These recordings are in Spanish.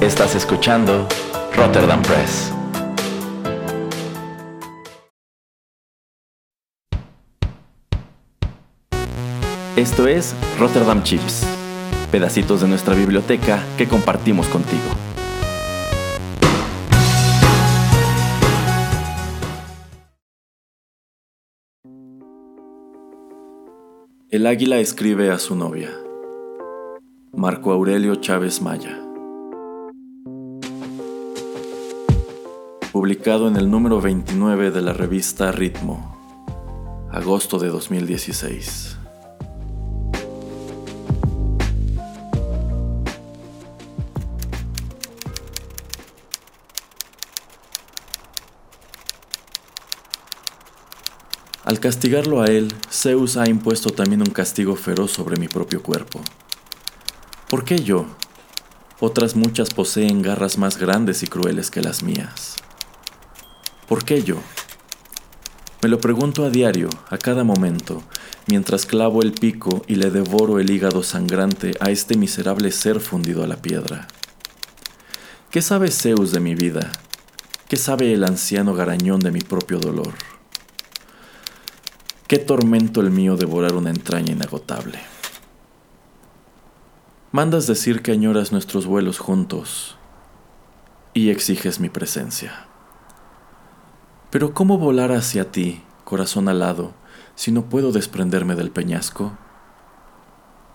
Estás escuchando Rotterdam Press. Esto es Rotterdam Chips, pedacitos de nuestra biblioteca que compartimos contigo. El águila escribe a su novia. Marco Aurelio Chávez Maya. Publicado en el número 29 de la revista Ritmo, agosto de 2016. Al castigarlo a él, Zeus ha impuesto también un castigo feroz sobre mi propio cuerpo. ¿Por qué yo? Otras muchas poseen garras más grandes y crueles que las mías. ¿Por qué yo? Me lo pregunto a diario, a cada momento, mientras clavo el pico y le devoro el hígado sangrante a este miserable ser fundido a la piedra. ¿Qué sabe Zeus de mi vida? ¿Qué sabe el anciano garañón de mi propio dolor? Qué tormento el mío devorar una entraña inagotable. Mandas decir que añoras nuestros vuelos juntos y exiges mi presencia. Pero ¿cómo volar hacia ti, corazón alado, si no puedo desprenderme del peñasco?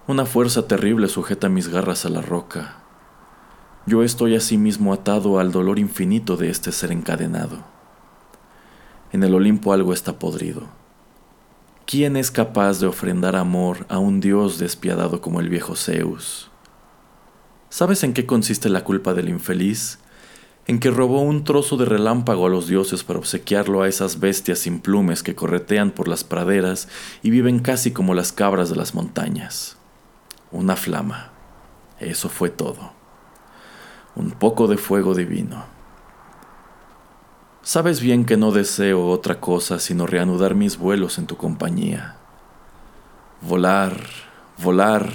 Una fuerza terrible sujeta mis garras a la roca. Yo estoy asimismo atado al dolor infinito de este ser encadenado. En el Olimpo algo está podrido ¿Quién es capaz de ofrendar amor a un dios despiadado como el viejo Zeus? ¿Sabes en qué consiste la culpa del infeliz? En que robó un trozo de relámpago a los dioses para obsequiarlo a esas bestias sin plumes que corretean por las praderas y viven casi como las cabras de las montañas. Una flama. Eso fue todo. Un poco de fuego divino. Sabes bien que no deseo otra cosa sino reanudar mis vuelos en tu compañía. Volar, volar,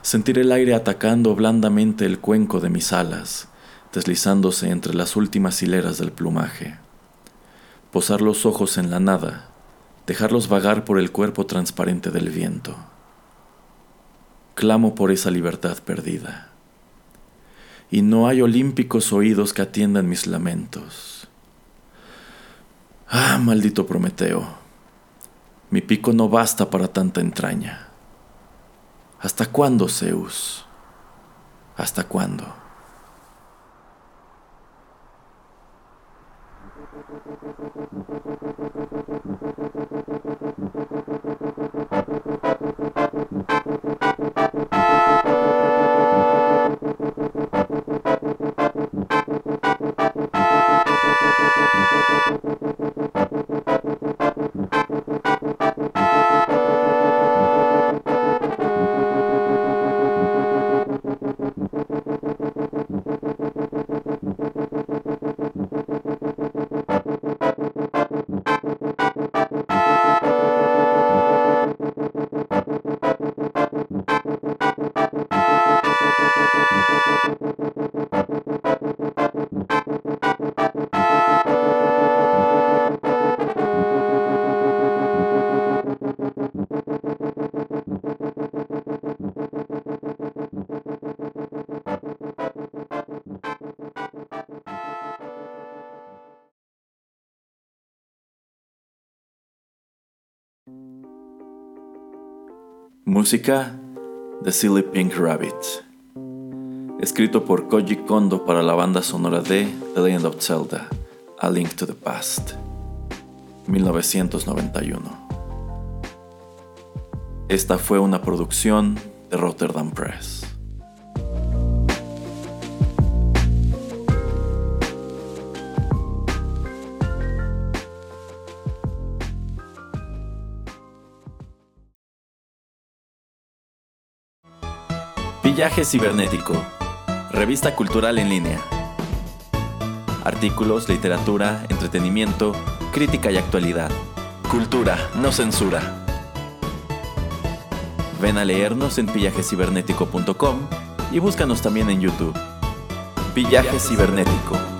sentir el aire atacando blandamente el cuenco de mis alas, deslizándose entre las últimas hileras del plumaje. Posar los ojos en la nada, dejarlos vagar por el cuerpo transparente del viento. Clamo por esa libertad perdida. Y no hay olímpicos oídos que atiendan mis lamentos Ah, maldito Prometeo. Mi pico no basta para tanta entraña. ¿Hasta cuándo, Zeus? ¿Hasta cuándo? Thank you. Música The Silly Pink Rabbit. Escrito por Koji Kondo para la banda sonora de The Legend of Zelda, A Link to the Past. 1991. Esta fue una producción de Rotterdam Press. Viaje Cibernético, revista cultural en línea. Artículos, literatura, entretenimiento, crítica y actualidad. Cultura, no censura. Ven a leernos en pillajecibernético.com y búscanos también en YouTube. Pillaje cibernético